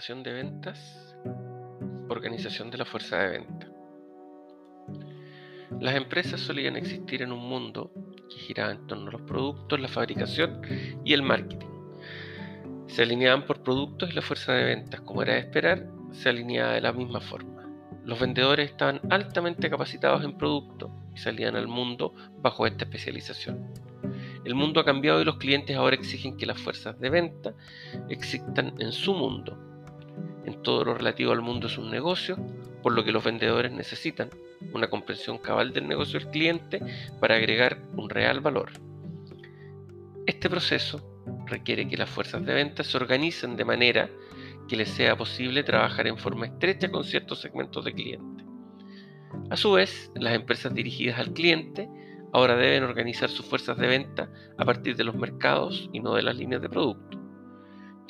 Administración de ventas, organización de la fuerza de venta. Las empresas solían existir en un mundo que giraba en torno a los productos, la fabricación y el marketing. Se alineaban por productos y la fuerza de ventas, como era de esperar, se alineaba de la misma forma. Los vendedores estaban altamente capacitados en producto y salían al mundo bajo esta especialización. El mundo ha cambiado y los clientes ahora exigen que las fuerzas de venta existan en su mundo. En todo lo relativo al mundo es un negocio, por lo que los vendedores necesitan una comprensión cabal del negocio del cliente para agregar un real valor. Este proceso requiere que las fuerzas de venta se organicen de manera que les sea posible trabajar en forma estrecha con ciertos segmentos de cliente. A su vez, las empresas dirigidas al cliente ahora deben organizar sus fuerzas de venta a partir de los mercados y no de las líneas de producto.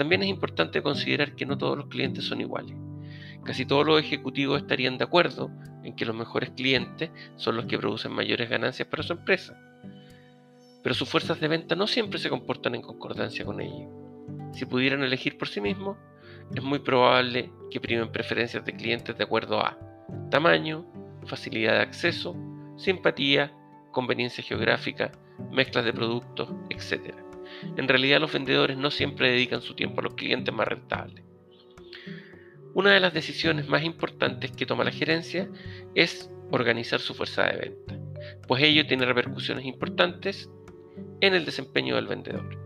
También es importante considerar que no todos los clientes son iguales. Casi todos los ejecutivos estarían de acuerdo en que los mejores clientes son los que producen mayores ganancias para su empresa. Pero sus fuerzas de venta no siempre se comportan en concordancia con ello. Si pudieran elegir por sí mismos, es muy probable que primen preferencias de clientes de acuerdo a tamaño, facilidad de acceso, simpatía conveniencia geográfica, mezclas de productos, etc. En realidad los vendedores no siempre dedican su tiempo a los clientes más rentables. Una de las decisiones más importantes que toma la gerencia es organizar su fuerza de venta, pues ello tiene repercusiones importantes en el desempeño del vendedor.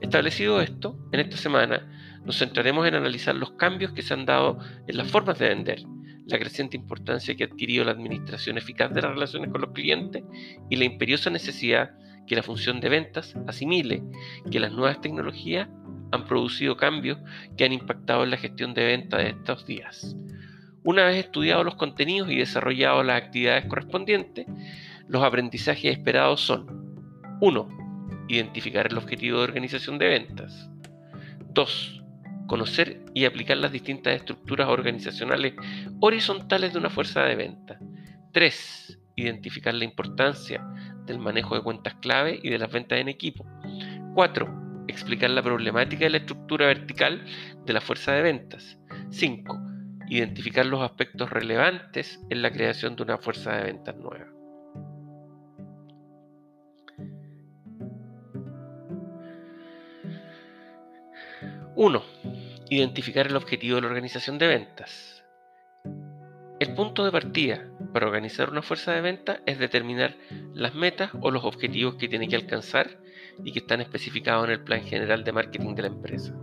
Establecido esto, en esta semana nos centraremos en analizar los cambios que se han dado en las formas de vender la creciente importancia que ha adquirido la administración eficaz de las relaciones con los clientes y la imperiosa necesidad que la función de ventas asimile que las nuevas tecnologías han producido cambios que han impactado en la gestión de ventas de estos días. Una vez estudiados los contenidos y desarrollado las actividades correspondientes, los aprendizajes esperados son 1. Identificar el objetivo de organización de ventas. 2 conocer y aplicar las distintas estructuras organizacionales horizontales de una fuerza de venta. 3. Identificar la importancia del manejo de cuentas clave y de las ventas en equipo. 4. Explicar la problemática de la estructura vertical de la fuerza de ventas. 5. Identificar los aspectos relevantes en la creación de una fuerza de ventas nueva. 1. Identificar el objetivo de la organización de ventas. El punto de partida para organizar una fuerza de ventas es determinar las metas o los objetivos que tiene que alcanzar y que están especificados en el plan general de marketing de la empresa.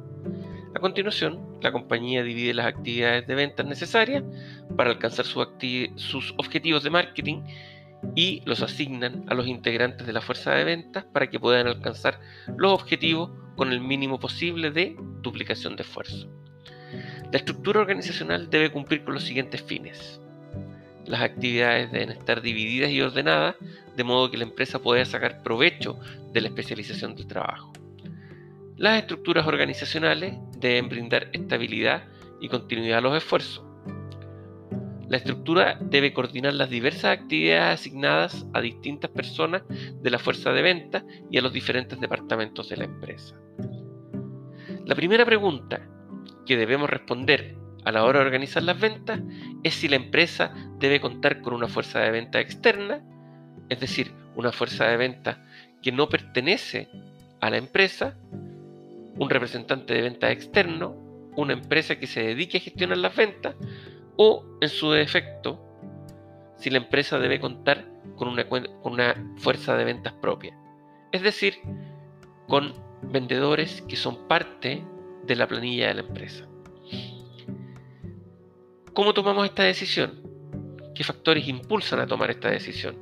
A continuación, la compañía divide las actividades de ventas necesarias para alcanzar sus objetivos de marketing y los asignan a los integrantes de la fuerza de ventas para que puedan alcanzar los objetivos con el mínimo posible de duplicación de esfuerzo. La estructura organizacional debe cumplir con los siguientes fines. Las actividades deben estar divididas y ordenadas de modo que la empresa pueda sacar provecho de la especialización del trabajo. Las estructuras organizacionales deben brindar estabilidad y continuidad a los esfuerzos. La estructura debe coordinar las diversas actividades asignadas a distintas personas de la fuerza de venta y a los diferentes departamentos de la empresa. La primera pregunta que debemos responder a la hora de organizar las ventas es si la empresa debe contar con una fuerza de venta externa, es decir, una fuerza de venta que no pertenece a la empresa, un representante de venta externo, una empresa que se dedique a gestionar las ventas o, en su defecto, si la empresa debe contar con una, con una fuerza de ventas propia. Es decir, con vendedores que son parte de la planilla de la empresa. ¿Cómo tomamos esta decisión? ¿Qué factores impulsan a tomar esta decisión?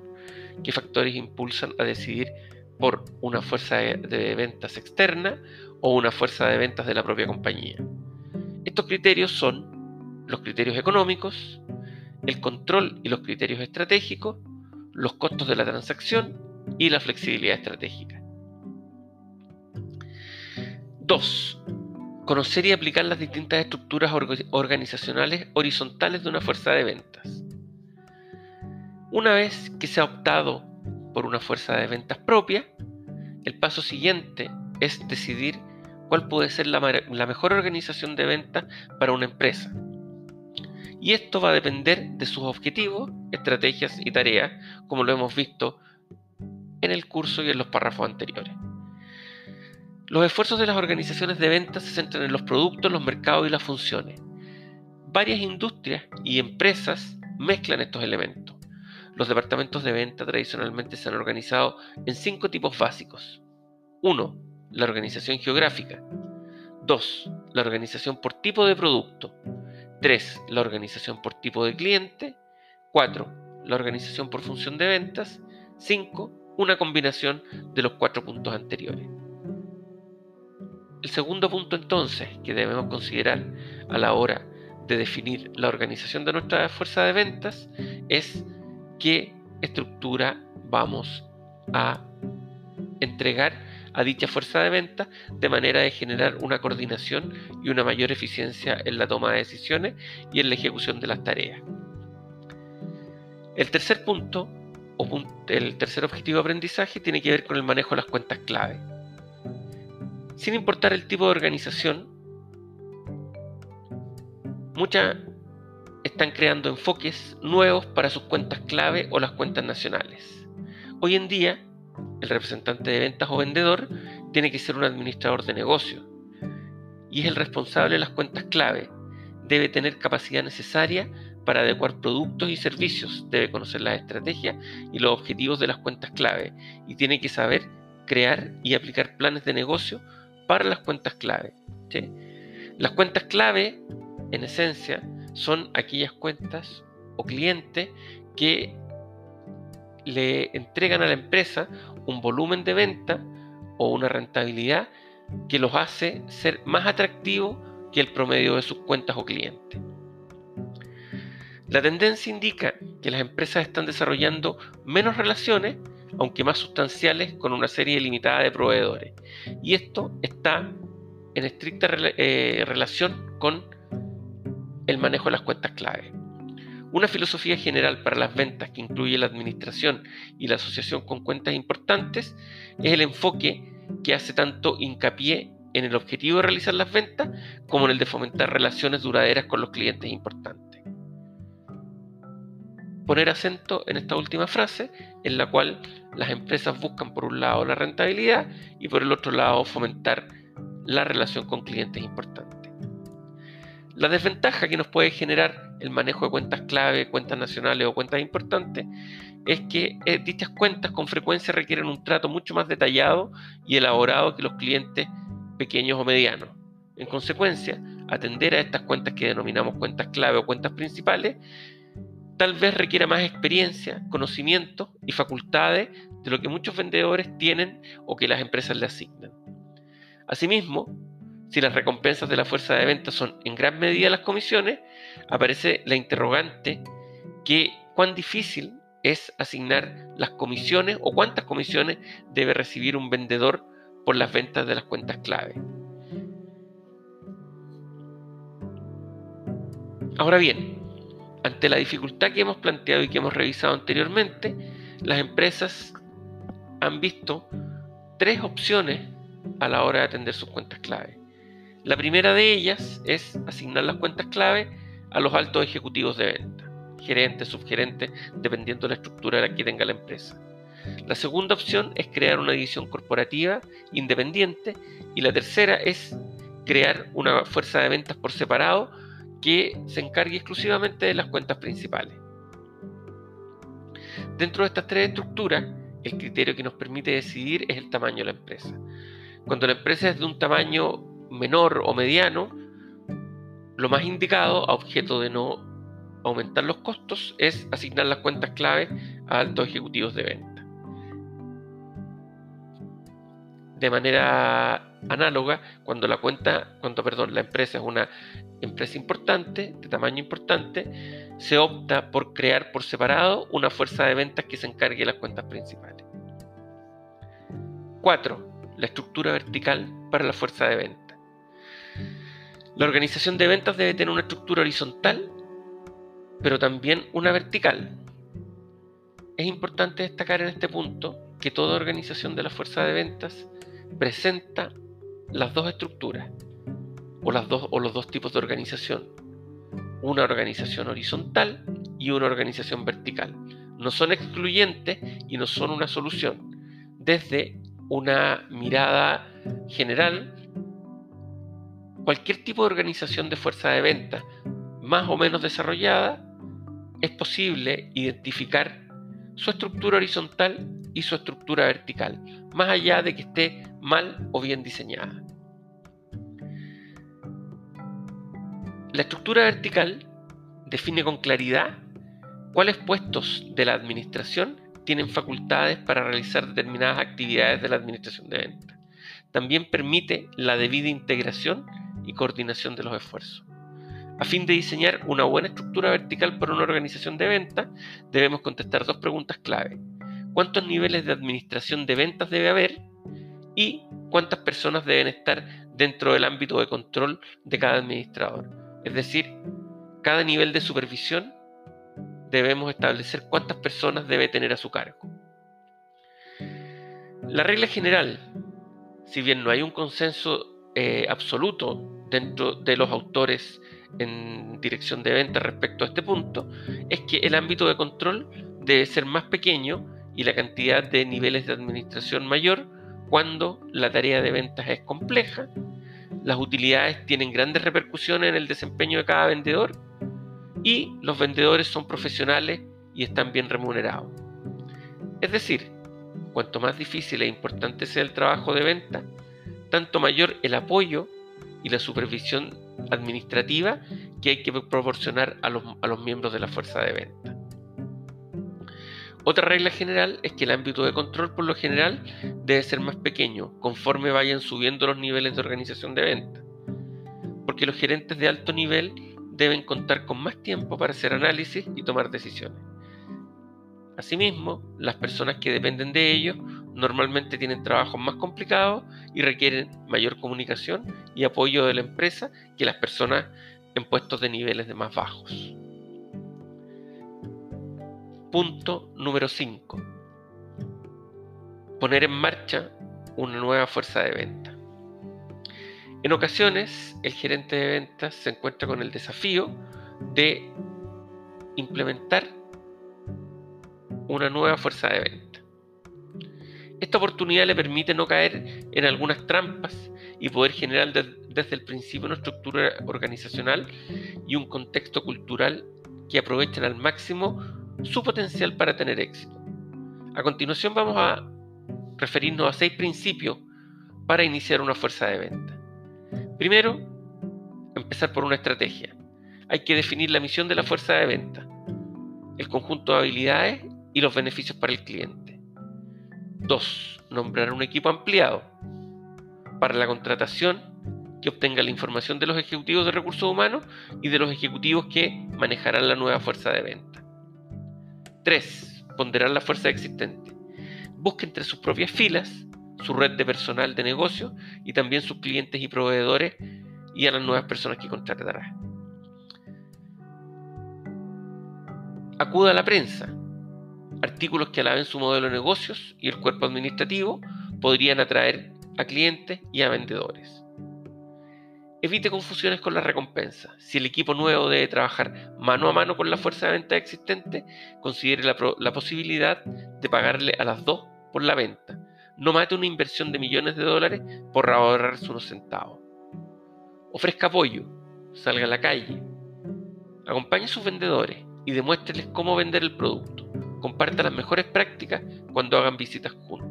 ¿Qué factores impulsan a decidir por una fuerza de ventas externa o una fuerza de ventas de la propia compañía? Estos criterios son los criterios económicos, el control y los criterios estratégicos, los costos de la transacción y la flexibilidad estratégica. 2. Conocer y aplicar las distintas estructuras organizacionales horizontales de una fuerza de ventas. Una vez que se ha optado por una fuerza de ventas propia, el paso siguiente es decidir cuál puede ser la, mejor organización de ventas para una empresa. Y esto va a depender de sus objetivos, estrategias y tareas, como lo hemos visto en el curso y en los párrafos anteriores. Los esfuerzos de las organizaciones de ventas se centran en los productos, los mercados y las funciones. Varias industrias y empresas mezclan estos elementos. Los departamentos de venta tradicionalmente se han organizado en cinco tipos básicos. 1. La organización geográfica. 2. La organización por tipo de producto. 3. La organización por tipo de cliente. 4. La organización por función de ventas. 5. Una combinación de los cuatro puntos anteriores. El segundo punto entonces que debemos considerar a la hora de definir la organización de nuestra fuerza de ventas es qué estructura vamos a entregar a dicha fuerza de ventas de manera de generar una coordinación y una mayor eficiencia en la toma de decisiones y en la ejecución de las tareas. El tercer punto, o el tercer objetivo de aprendizaje, tiene que ver con el manejo de las cuentas clave. Sin importar el tipo de organización, muchas están creando enfoques nuevos para sus cuentas clave o las cuentas nacionales. Hoy en día, el representante de ventas o vendedor tiene que ser un administrador de negocio y es el responsable de las cuentas clave. Debe tener capacidad necesaria para adecuar productos y servicios, debe conocer las estrategias y los objetivos de las cuentas clave y tiene que saber crear y aplicar planes de negocio para las cuentas clave. Las cuentas clave, en esencia, son aquellas cuentas o clientes que le entregan a la empresa un volumen de venta o una rentabilidad que los hace ser más atractivos que el promedio de sus cuentas o clientes. La tendencia indica que las empresas están desarrollando menos relaciones, aunque más sustanciales, con una serie limitada de proveedores. Y esto está en estricta eh, relación con el manejo de las cuentas clave. Una filosofía general para las ventas que incluye la administración y la asociación con cuentas importantes es el enfoque que hace tanto hincapié en el objetivo de realizar las ventas como en el de fomentar relaciones duraderas con los clientes importantes. Poner acento en esta última frase, en la cual las empresas buscan por un lado la rentabilidad y por el otro lado fomentar la relación con clientes importantes. La desventaja que nos puede generar el manejo de cuentas clave, cuentas nacionales o cuentas importantes es que eh, dichas cuentas con frecuencia requieren un trato mucho más detallado y elaborado que los clientes pequeños o medianos. En consecuencia, atender a estas cuentas que denominamos cuentas clave o cuentas principales tal vez requiera más experiencia, conocimiento y facultades de lo que muchos vendedores tienen o que las empresas le asignan. Asimismo, si las recompensas de la fuerza de ventas son en gran medida las comisiones, aparece la interrogante que cuán difícil es asignar las comisiones o cuántas comisiones debe recibir un vendedor por las ventas de las cuentas clave. Ahora bien, ante la dificultad que hemos planteado y que hemos revisado anteriormente, las empresas han visto tres opciones a la hora de atender sus cuentas clave. La primera de ellas es asignar las cuentas clave a los altos ejecutivos de venta, gerentes, subgerentes, dependiendo de la estructura que tenga la empresa. La segunda opción es crear una división corporativa independiente y la tercera es crear una fuerza de ventas por separado que se encargue exclusivamente de las cuentas principales. Dentro de estas tres estructuras, el criterio que nos permite decidir es el tamaño de la empresa. Cuando la empresa es de un tamaño menor o mediano, lo más indicado, a objeto de no aumentar los costos, es asignar las cuentas clave a altos ejecutivos de venta. De manera análoga, cuando la cuenta, cuando perdón, la empresa es una empresa importante, de tamaño importante, se opta por crear por separado una fuerza de ventas que se encargue de las cuentas principales. 4. La estructura vertical para la fuerza de ventas. La organización de ventas debe tener una estructura horizontal, pero también una vertical. Es importante destacar en este punto que toda organización de la fuerza de ventas presenta las dos estructuras o, las dos, o los dos tipos de organización. Una organización horizontal y una organización vertical. No son excluyentes y no son una solución. Desde una mirada general, cualquier tipo de organización de fuerza de venta más o menos desarrollada, es posible identificar su estructura horizontal y su estructura vertical, más allá de que esté mal o bien diseñada. La estructura vertical define con claridad cuáles puestos de la administración tienen facultades para realizar determinadas actividades de la administración de ventas. También permite la debida integración y coordinación de los esfuerzos. A fin de diseñar una buena estructura vertical para una organización de ventas, debemos contestar dos preguntas clave. ¿Cuántos niveles de administración de ventas debe haber? Y cuántas personas deben estar dentro del ámbito de control de cada administrador. Es decir, cada nivel de supervisión debemos establecer cuántas personas debe tener a su cargo. La regla general, si bien no hay un consenso eh, absoluto dentro de los autores en dirección de venta respecto a este punto, es que el ámbito de control debe ser más pequeño y la cantidad de niveles de administración mayor cuando la tarea de ventas es compleja, las utilidades tienen grandes repercusiones en el desempeño de cada vendedor y los vendedores son profesionales y están bien remunerados. Es decir, cuanto más difícil e importante sea el trabajo de venta, tanto mayor el apoyo y la supervisión administrativa que hay que proporcionar a los, a los miembros de la fuerza de venta. Otra regla general es que el ámbito de control por lo general debe ser más pequeño conforme vayan subiendo los niveles de organización de venta, porque los gerentes de alto nivel deben contar con más tiempo para hacer análisis y tomar decisiones. Asimismo, las personas que dependen de ellos normalmente tienen trabajos más complicados y requieren mayor comunicación y apoyo de la empresa que las personas en puestos de niveles de más bajos. Punto número 5. Poner en marcha una nueva fuerza de venta. En ocasiones, el gerente de ventas se encuentra con el desafío de implementar una nueva fuerza de venta. Esta oportunidad le permite no caer en algunas trampas y poder generar desde el principio una estructura organizacional y un contexto cultural que aprovechen al máximo su potencial para tener éxito. A continuación vamos a referirnos a seis principios para iniciar una fuerza de venta. Primero, empezar por una estrategia. Hay que definir la misión de la fuerza de venta, el conjunto de habilidades y los beneficios para el cliente. 2. Nombrar un equipo ampliado para la contratación que obtenga la información de los ejecutivos de recursos humanos y de los ejecutivos que manejarán la nueva fuerza de venta. 3. Ponderar la fuerza existente. Busque entre sus propias filas su red de personal de negocio y también sus clientes y proveedores y a las nuevas personas que contratará. Acuda a la prensa artículos que alaben su modelo de negocios y el cuerpo administrativo podrían atraer a clientes y a vendedores. Evite confusiones con la recompensa. Si el equipo nuevo debe trabajar mano a mano con la fuerza de venta existente, considere la, posibilidad de pagarle a las dos por la venta. No mate una inversión de millones de dólares por ahorrarse unos centavos. Ofrezca apoyo, salga a la calle, acompañe a sus vendedores y demuéstreles cómo vender el producto comparta las mejores prácticas cuando hagan visitas juntos.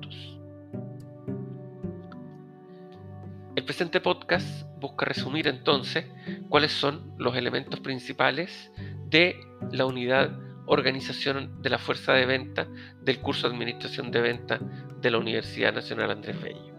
El presente podcast busca resumir entonces cuáles son los elementos principales de la unidad organización de la fuerza de venta del curso de Administración de Venta de la Universidad Nacional Andrés Bello.